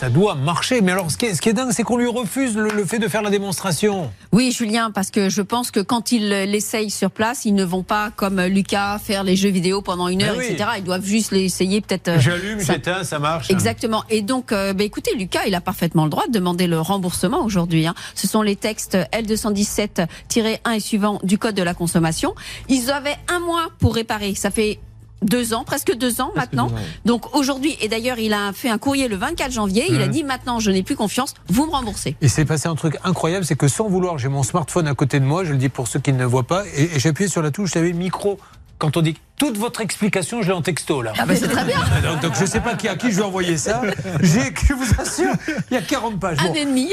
ça doit marcher. Mais alors, ce qui est, ce qui est dingue, c'est qu'on lui refuse le, le fait de faire la démonstration. Oui, Julien, parce que je pense que quand ils l'essayent sur place, ils ne vont pas, comme Lucas, faire les jeux vidéo pendant une heure, oui. etc. Ils doivent juste l'essayer peut-être. euh, J'allume, ça- j'éteins, ça marche. Exactement. Et donc, euh, bah, écoutez, Lucas, il a parfaitement le droit de demander le remboursement aujourd'hui. hein. Ce sont les textes L217-1 et suivant du Code de la consommation. Ils avaient un mois pour réparer. Ça fait deux ans, presque deux ans maintenant. deux ans, oui. Donc aujourd'hui, et d'ailleurs, il a fait un courrier le 24 janvier. Il a dit maintenant, je n'ai plus confiance. Vous me remboursez. Il s'est passé un truc incroyable, c'est que sans vouloir, j'ai mon smartphone à côté de moi, je le dis pour ceux qui ne le voient pas, et, et j'ai appuyé sur la touche, j'avais micro. Quand on dit toute votre explication, je l'ai en texto là. Ah ben c'est très bien. Donc, donc je ne sais pas qui à qui je vais envoyer ça. J'ai, je vous assure, il y a 40 pages. Un ennemi.